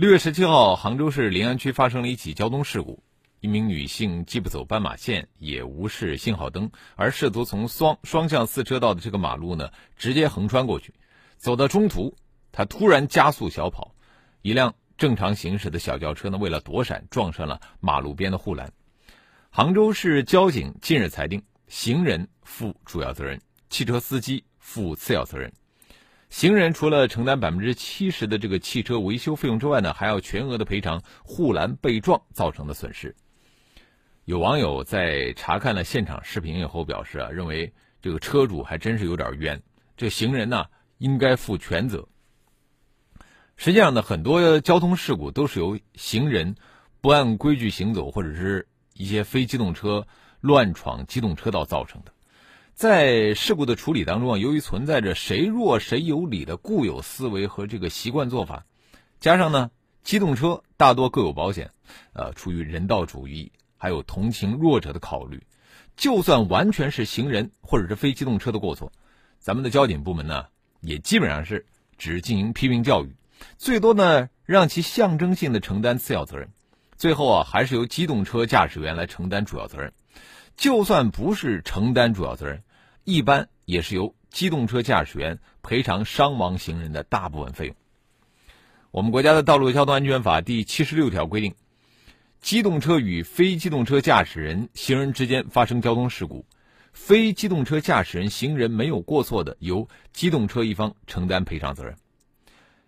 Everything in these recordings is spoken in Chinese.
六月十七号，杭州市临安区发生了一起交通事故，一名女性既不走斑马线，也无视信号灯，而试图从双双向四车道的这个马路呢，直接横穿过去。走到中途，她突然加速小跑，一辆正常行驶的小轿车呢，为了躲闪，撞上了马路边的护栏。杭州市交警近日裁定，行人负主要责任，汽车司机负次要责任。行人除了承担百分之七十的这个汽车维修费用之外呢，还要全额的赔偿护栏被撞造成的损失。有网友在查看了现场视频以后表示啊，认为这个车主还真是有点冤，这行人呢应该负全责。实际上呢，很多交通事故都是由行人不按规矩行走，或者是一些非机动车乱闯机动车道造成的。在事故的处理当中啊，由于存在着谁弱谁有理的固有思维和这个习惯做法，加上呢，机动车大多各有保险，呃，出于人道主义还有同情弱者的考虑，就算完全是行人或者是非机动车的过错，咱们的交警部门呢，也基本上是只进行批评教育，最多呢让其象征性的承担次要责任，最后啊，还是由机动车驾驶员来承担主要责任，就算不是承担主要责任。一般也是由机动车驾驶员赔偿伤亡行人的大部分费用。我们国家的《道路交通安全法》第七十六条规定，机动车与非机动车驾驶人、行人之间发生交通事故，非机动车驾驶人、行人没有过错的，由机动车一方承担赔偿责任；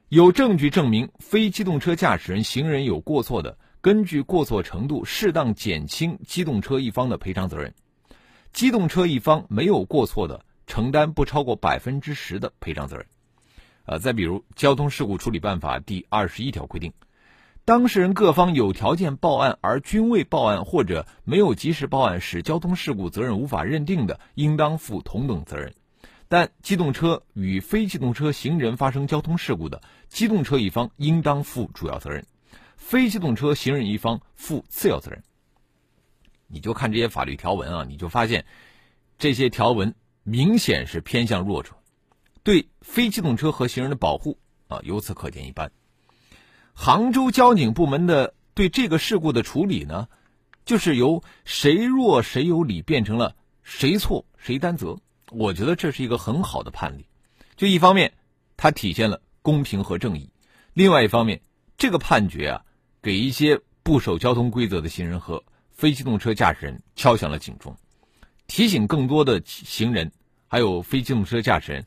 有证据证明非机动车驾驶人、行人有过错的，根据过错程度适当减轻机动车一方的赔偿责任。机动车一方没有过错的，承担不超过百分之十的赔偿责任。呃，再比如《交通事故处理办法》第二十一条规定，当事人各方有条件报案而均未报案或者没有及时报案，使交通事故责任无法认定的，应当负同等责任。但机动车与非机动车行人发生交通事故的，机动车一方应当负主要责任，非机动车行人一方负次要责任。你就看这些法律条文啊，你就发现这些条文明显是偏向弱者，对非机动车和行人的保护啊，由此可见一斑。杭州交警部门的对这个事故的处理呢，就是由谁弱谁有理变成了谁错谁担责。我觉得这是一个很好的判例。就一方面，它体现了公平和正义；另外一方面，这个判决啊，给一些不守交通规则的行人和。非机动车驾驶人敲响了警钟，提醒更多的行人，还有非机动车驾驶人，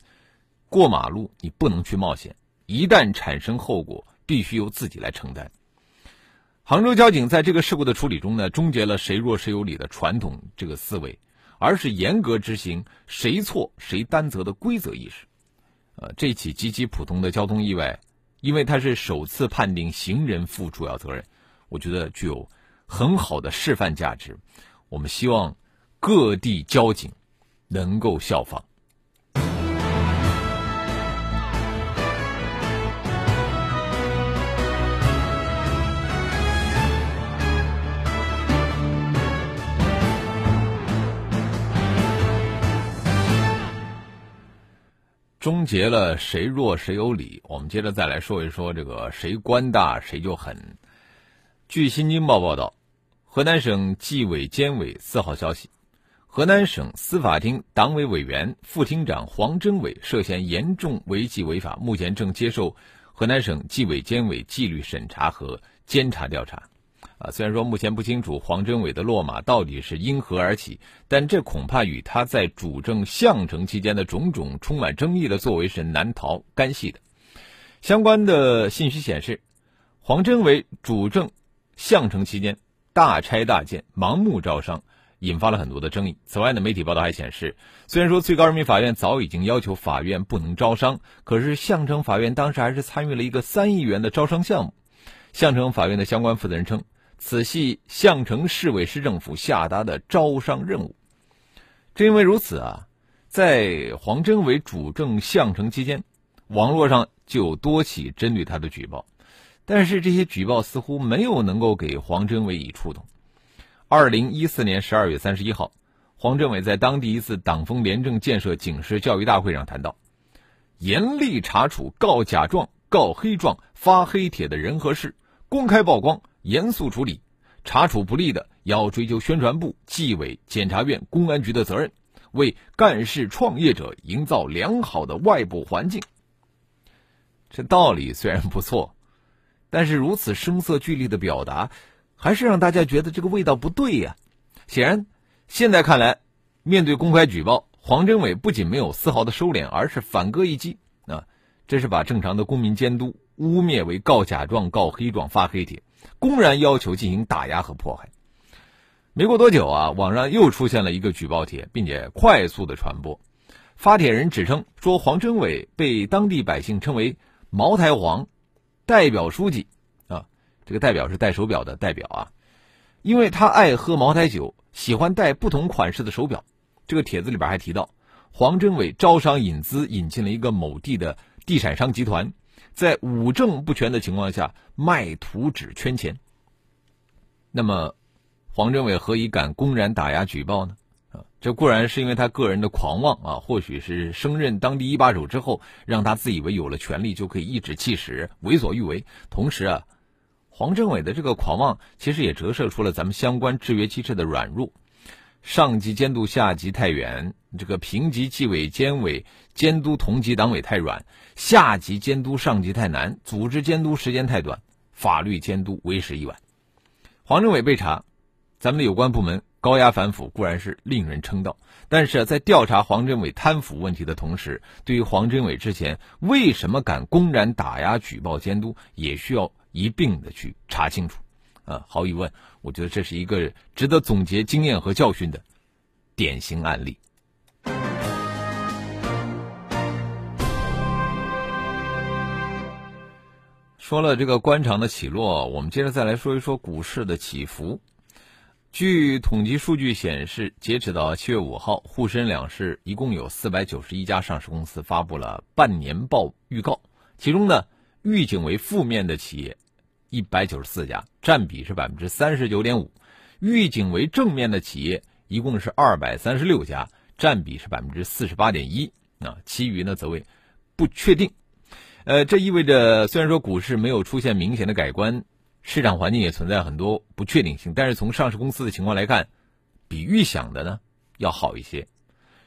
过马路你不能去冒险，一旦产生后果，必须由自己来承担。杭州交警在这个事故的处理中呢，终结了谁弱谁有理的传统这个思维，而是严格执行谁错谁担责的规则意识。呃，这起极其普通的交通意外，因为它是首次判定行人负主要责任，我觉得具有。很好的示范价值，我们希望各地交警能够效仿。终结了谁弱谁有理，我们接着再来说一说这个谁官大谁就狠。据《新京报》报道，河南省纪委监委四号消息，河南省司法厅党委委员、副厅长黄征伟涉嫌严重违纪违法，目前正接受河南省纪委监委纪律审查和监察调查。啊，虽然说目前不清楚黄征伟的落马到底是因何而起，但这恐怕与他在主政项城期间的种种充满争议的作为是难逃干系的。相关的信息显示，黄征伟主政。项城期间大拆大建、盲目招商，引发了很多的争议。此外呢，媒体报道还显示，虽然说最高人民法院早已经要求法院不能招商，可是项城法院当时还是参与了一个三亿元的招商项目。项城法院的相关负责人称，此系项城市委市政府下达的招商任务。正因为如此啊，在黄真伟主政项城期间，网络上就有多起针对他的举报，但是这些举报似乎没有能够给黄真伟以触动。二零一四年十二月三十一号，黄振伟在当地一次党风廉政建设警示教育大会上谈到，严厉查处告假状、告黑状、发黑帖的人和事，公开曝光，严肃处理，查处不力的要追究宣传部、纪委、检察院、公安局的责任，为干事创业者营造良好的外部环境。这道理虽然不错，但是如此声色俱厉的表达。还是让大家觉得这个味道不对呀。显然，现在看来，面对公开举报，黄真伟不仅没有丝毫的收敛，而是反戈一击啊！这是把正常的公民监督污蔑为告假状、告黑状、发黑帖，公然要求进行打压和迫害。没过多久啊，网上又出现了一个举报帖，并且快速的传播。发帖人指称说，黄真伟被当地百姓称为“茅台黄”，代表书记。啊这个代表是戴手表的代表啊，因为他爱喝茅台酒，喜欢戴不同款式的手表。这个帖子里边还提到，黄真伟招商引资引进了一个某地的地产商集团，在五证不全的情况下卖图纸圈钱。那么，黄真伟何以敢公然打压举报呢？这固然是因为他个人的狂妄啊，或许是升任当地一把手之后，让他自以为有了权力就可以颐指气使、为所欲为，同时啊。黄政委的这个狂妄，其实也折射出了咱们相关制约机制的软弱。上级监督下级太远，这个评级纪委监委监督同级党委太软，下级监督上级太难，组织监督时间太短，法律监督为时已晚。黄政委被查，咱们的有关部门高压反腐固然是令人称道，但是在调查黄政伟贪腐问题的同时，对于黄政伟之前为什么敢公然打压举报监督，也需要。一并的去查清楚，啊，毫无疑问，我觉得这是一个值得总结经验和教训的典型案例。说了这个官场的起落，我们接着再来说一说股市的起伏。据统计数据显示，截止到七月五号，沪深两市一共有四百九十一家上市公司发布了半年报预告，其中呢，预警为负面的企业。一百九十四家，占比是百分之三十九点五；预警为正面的企业一共是二百三十六家，占比是百分之四十八点一。啊，其余呢则为不确定。呃，这意味着虽然说股市没有出现明显的改观，市场环境也存在很多不确定性，但是从上市公司的情况来看，比预想的呢要好一些，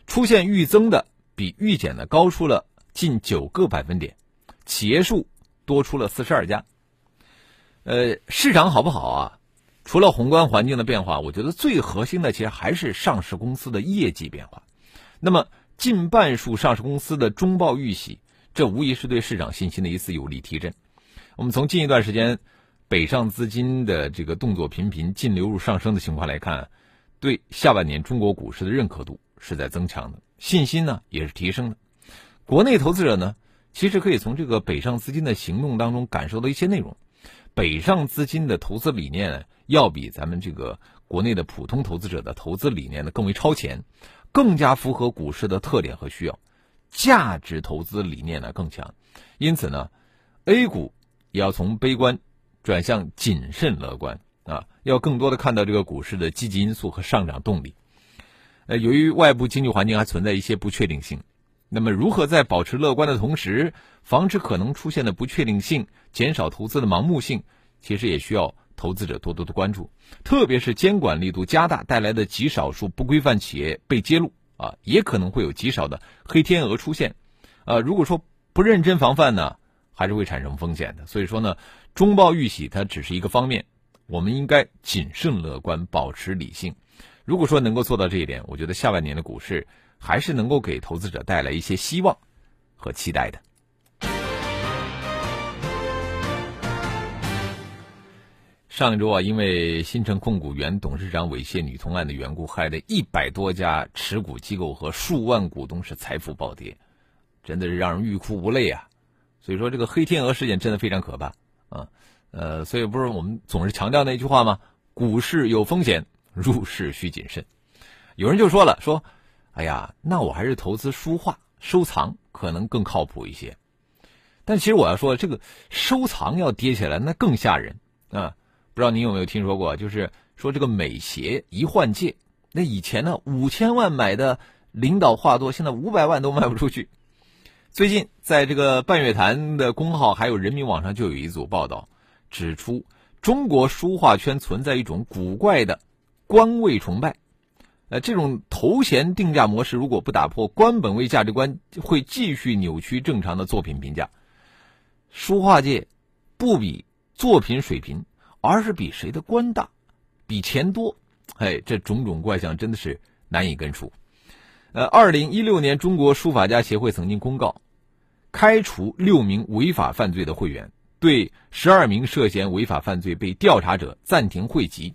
出现预增的比预减的高出了近九个百分点，企业数多出了四十二家。呃，市场好不好啊？除了宏观环境的变化，我觉得最核心的其实还是上市公司的业绩变化。那么，近半数上市公司的中报预喜，这无疑是对市场信心的一次有力提振。我们从近一段时间北上资金的这个动作频频、净流入上升的情况来看，对下半年中国股市的认可度是在增强的，信心呢也是提升的。国内投资者呢，其实可以从这个北上资金的行动当中感受到一些内容。北上资金的投资理念要比咱们这个国内的普通投资者的投资理念呢更为超前，更加符合股市的特点和需要，价值投资理念呢更强，因此呢，A 股也要从悲观转向谨慎乐观啊，要更多的看到这个股市的积极因素和上涨动力。呃，由于外部经济环境还存在一些不确定性。那么，如何在保持乐观的同时，防止可能出现的不确定性，减少投资的盲目性，其实也需要投资者多多的关注。特别是监管力度加大带来的极少数不规范企业被揭露啊，也可能会有极少的黑天鹅出现。呃，如果说不认真防范呢，还是会产生风险的。所以说呢，中报预喜它只是一个方面，我们应该谨慎乐观，保持理性。如果说能够做到这一点，我觉得下半年的股市。还是能够给投资者带来一些希望和期待的。上周啊，因为新城控股原董事长猥亵女童案的缘故，害得一百多家持股机构和数万股东是财富暴跌，真的是让人欲哭无泪啊！所以说，这个黑天鹅事件真的非常可怕啊！呃，所以不是我们总是强调那句话吗？股市有风险，入市需谨慎。有人就说了，说，哎呀，那我还是投资书画收藏可能更靠谱一些。但其实我要说，这个收藏要跌起来，那更吓人啊！不知道您有没有听说过？就是说这个美协一换届，那以前呢五千万买的领导画作，现在五百万都卖不出去。最近在这个半月谈的公号还有人民网上就有一组报道，指出中国书画圈存在一种古怪的官位崇拜。呃，这种头衔定价模式如果不打破官本位价值观，会继续扭曲正常的作品评价。书画界不比作品水平，而是比谁的官大，比钱多。哎，这种种怪象真的是难以根除。呃，二零一六年，中国书法家协会曾经公告，开除六名违法犯罪的会员，对十二名涉嫌违法犯罪被调查者暂停会籍。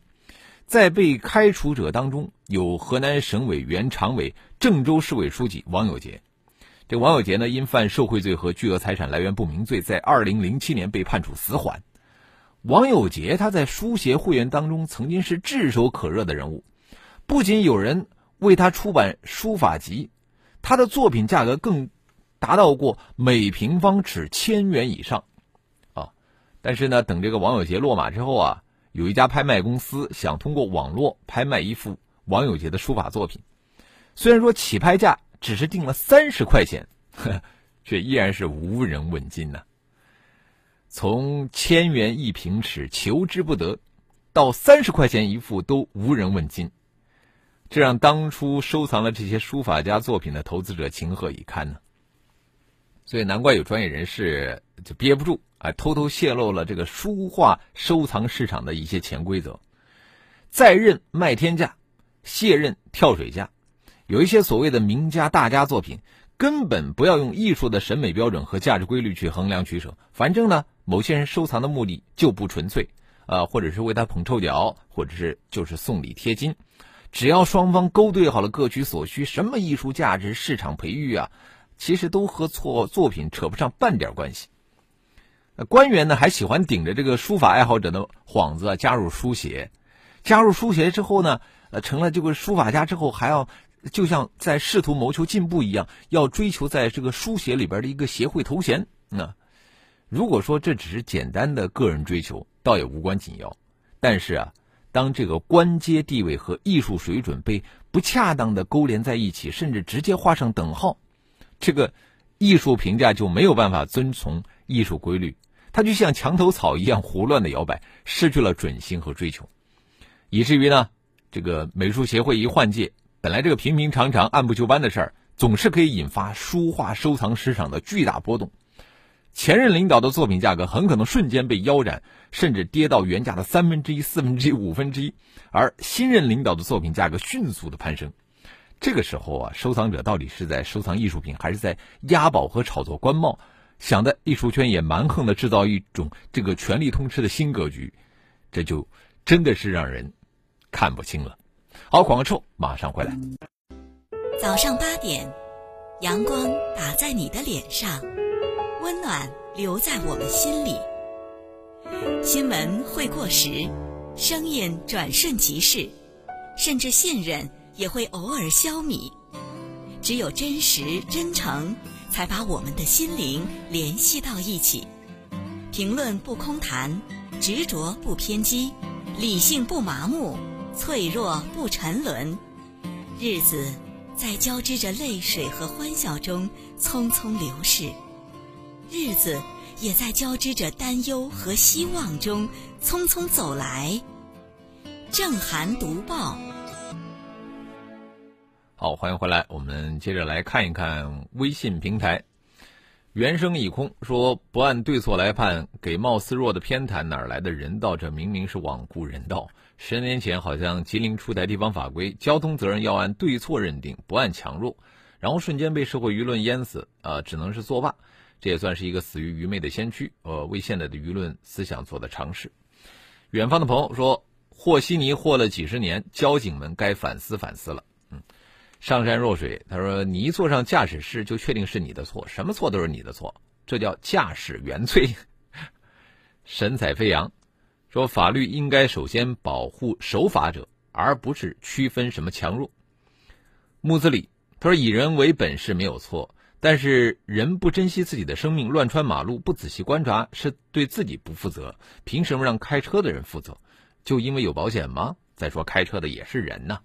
在被开除者当中，有河南省委原常委、郑州市委书记王有杰。这王有杰呢，因犯受贿罪和巨额财产来源不明罪，在二零零七年被判处死缓。王有杰他在书协会员当中曾经是炙手可热的人物，不仅有人为他出版书法集，他的作品价格更达到过每平方尺千元以上，啊！但是呢，等这个王友杰落马之后啊，有一家拍卖公司想通过网络拍卖一幅王友杰的书法作品，虽然说起拍价。只是定了三十块钱呵，却依然是无人问津呢。从千元一平尺求之不得，到三十块钱一幅都无人问津，这让当初收藏了这些书法家作品的投资者情何以堪呢？所以难怪有专业人士就憋不住啊，偷偷泄露了这个书画收藏市场的一些潜规则：在任卖天价，卸任跳水价。有一些所谓的名家大家作品，根本不要用艺术的审美标准和价值规律去衡量取舍。反正呢，某些人收藏的目的就不纯粹，啊，或者是为他捧臭脚，或者是就是送礼贴金。只要双方勾兑好了，各取所需，什么艺术价值、市场培育啊，其实都和错作品扯不上半点关系。官员呢，还喜欢顶着这个书法爱好者的幌子啊加入书协，加入书协之后呢，呃，成了这个书法家之后还要。就像在试图谋求进步一样，要追求在这个书写里边的一个协会头衔。那如果说这只是简单的个人追求，倒也无关紧要。但是啊，当这个官阶地位和艺术水准被不恰当的勾连在一起，甚至直接画上等号，这个艺术评价就没有办法遵从艺术规律，它就像墙头草一样胡乱的摇摆，失去了准心和追求，以至于呢，这个美术协会一换届。本来这个平平常常、按部就班的事儿，总是可以引发书画收藏市场的巨大波动。前任领导的作品价格很可能瞬间被腰斩，甚至跌到原价的三分之一、四分之一、五分之一，而新任领导的作品价格迅速的攀升。这个时候啊，收藏者到底是在收藏艺术品，还是在押宝和炒作官帽？想的艺术圈也蛮横的制造一种这个权力通吃的新格局，这就真的是让人看不清了。好，广告之后马上回来。早上八点，阳光打在你的脸上，温暖留在我们心里。新闻会过时，声音转瞬即逝，甚至信任也会偶尔消弭。只有真实真诚，才把我们的心灵联系到一起。评论不空谈，执着不偏激，理性不麻木。脆弱不沉沦，日子在交织着泪水和欢笑中匆匆流逝，日子也在交织着担忧和希望中匆匆走来。正寒读报，好，欢迎回来，我们接着来看一看微信平台。原声已空说：“不按对错来判，给貌似弱的偏袒，哪来的人道？这明明是罔顾人道。十年前好像吉林出台地方法规，交通责任要按对错认定，不按强弱，然后瞬间被社会舆论淹死，啊，只能是作罢。这也算是一个死于愚昧的先驱，呃，为现在的舆论思想做的尝试。”远方的朋友说：“和稀泥和了几十年，交警们该反思反思了。”嗯。上善若水，他说：“你一坐上驾驶室，就确定是你的错，什么错都是你的错，这叫驾驶原罪。”神采飞扬，说法律应该首先保护守法者，而不是区分什么强弱。木子李他说以人为本是没有错，但是人不珍惜自己的生命，乱穿马路，不仔细观察，是对自己不负责。凭什么让开车的人负责？就因为有保险吗？再说开车的也是人呐。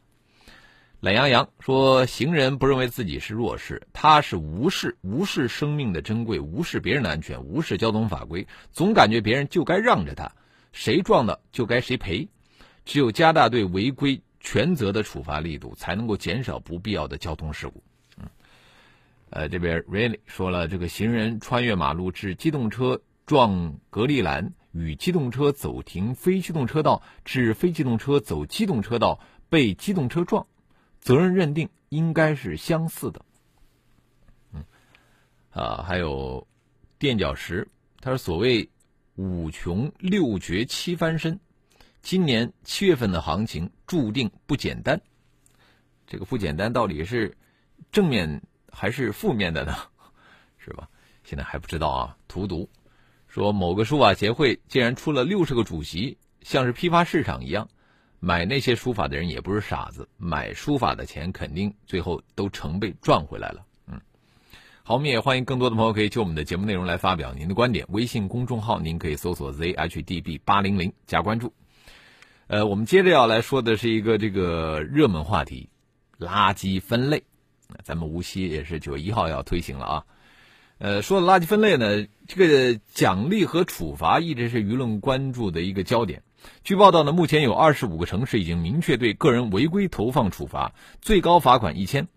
懒羊羊说：“行人不认为自己是弱势，他是无视无视生命的珍贵，无视别人的安全，无视交通法规，总感觉别人就该让着他，谁撞的就该谁赔。只有加大对违规全责的处罚力度，才能够减少不必要的交通事故。”呃，这边 Really 说了，这个行人穿越马路致机动车撞隔离栏，与机动车走停非机动车道致非机动车走机动车道被机动车撞。责任认定应该是相似的，嗯，啊，还有垫脚石，他说所谓五穷六绝七翻身，今年七月份的行情注定不简单。这个不简单到底是正面还是负面的呢？是吧？现在还不知道啊。荼毒说某个书法协会竟然出了六十个主席，像是批发市场一样。买那些书法的人也不是傻子，买书法的钱肯定最后都成倍赚回来了。嗯，好，我们也欢迎更多的朋友可以就我们的节目内容来发表您的观点。微信公众号您可以搜索 zhdb 八零零加关注。呃，我们接着要来说的是一个这个热门话题——垃圾分类。咱们无锡也是九月一号要推行了啊。呃，说垃圾分类呢，这个奖励和处罚一直是舆论关注的一个焦点。据报道呢，目前有二十五个城市已经明确对个人违规投放处罚，最高罚款一千。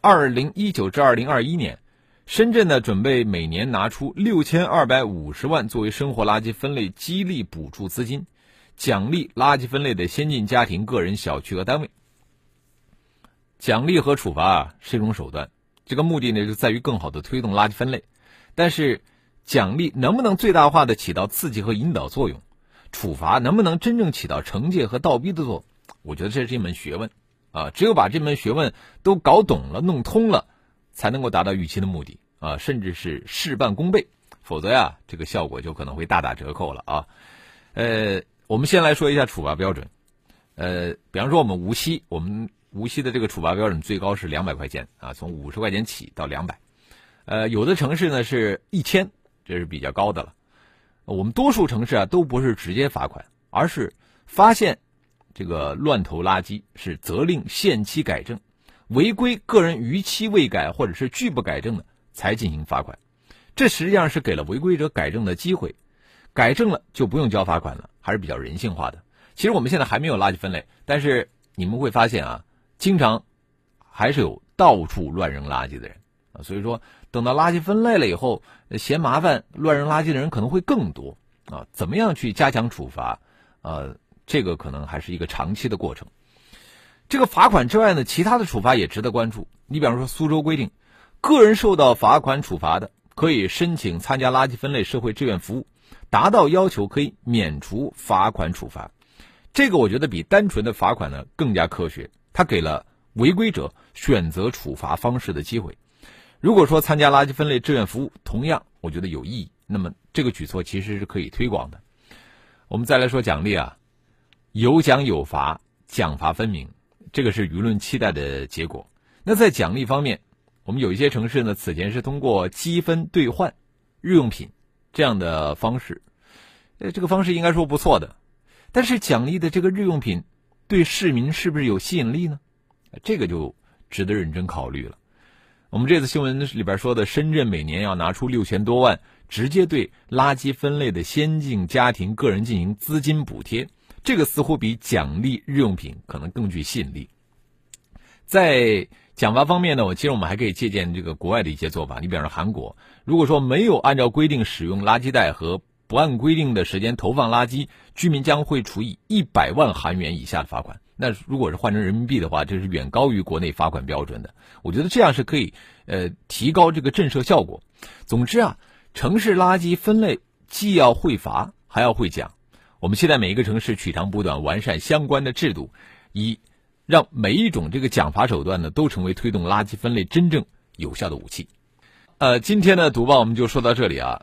二零一九至二零二一年，深圳呢准备每年拿出六千二百五十万作为生活垃圾分类激励补助资金，奖励垃圾分类的先进家庭、个人、小区和单位。奖励和处罚啊是一种手段，这个目的呢就在于更好的推动垃圾分类，但是奖励能不能最大化的起到刺激和引导作用？处罚能不能真正起到惩戒和倒逼的作用？我觉得这是一门学问，啊，只有把这门学问都搞懂了、弄通了，才能够达到预期的目的啊，甚至是事半功倍。否则呀，这个效果就可能会大打折扣了啊。呃，我们先来说一下处罚标准。呃，比方说我们无锡，我们无锡的这个处罚标准最高是两百块钱啊，从五十块钱起到两百。呃，有的城市呢是一千，这是比较高的了。我们多数城市啊都不是直接罚款，而是发现这个乱投垃圾是责令限期改正，违规个人逾期未改或者是拒不改正的才进行罚款。这实际上是给了违规者改正的机会，改正了就不用交罚款了，还是比较人性化的。其实我们现在还没有垃圾分类，但是你们会发现啊，经常还是有到处乱扔垃圾的人啊，所以说。等到垃圾分类了以后，嫌麻烦乱扔垃圾的人可能会更多啊！怎么样去加强处罚？呃，这个可能还是一个长期的过程。这个罚款之外呢，其他的处罚也值得关注。你比方说，苏州规定，个人受到罚款处罚的，可以申请参加垃圾分类社会志愿服务，达到要求可以免除罚款处罚。这个我觉得比单纯的罚款呢更加科学，它给了违规者选择处罚方式的机会。如果说参加垃圾分类志愿服务同样我觉得有意义，那么这个举措其实是可以推广的。我们再来说奖励啊，有奖有罚，奖罚分明，这个是舆论期待的结果。那在奖励方面，我们有一些城市呢，此前是通过积分兑换日用品这样的方式，呃，这个方式应该说不错的。但是奖励的这个日用品对市民是不是有吸引力呢？这个就值得认真考虑了。我们这次新闻里边说的，深圳每年要拿出六千多万，直接对垃圾分类的先进家庭、个人进行资金补贴，这个似乎比奖励日用品可能更具吸引力。在奖罚方面呢，我其实我们还可以借鉴这个国外的一些做法。你比方说韩国，如果说没有按照规定使用垃圾袋和不按规定的时间投放垃圾，居民将会处以一百万韩元以下的罚款。那如果是换成人民币的话，这是远高于国内罚款标准的。我觉得这样是可以，呃，提高这个震慑效果。总之啊，城市垃圾分类既要会罚，还要会奖。我们现在每一个城市取长补短，完善相关的制度，以让每一种这个奖罚手段呢，都成为推动垃圾分类真正有效的武器。呃，今天的读报我们就说到这里啊。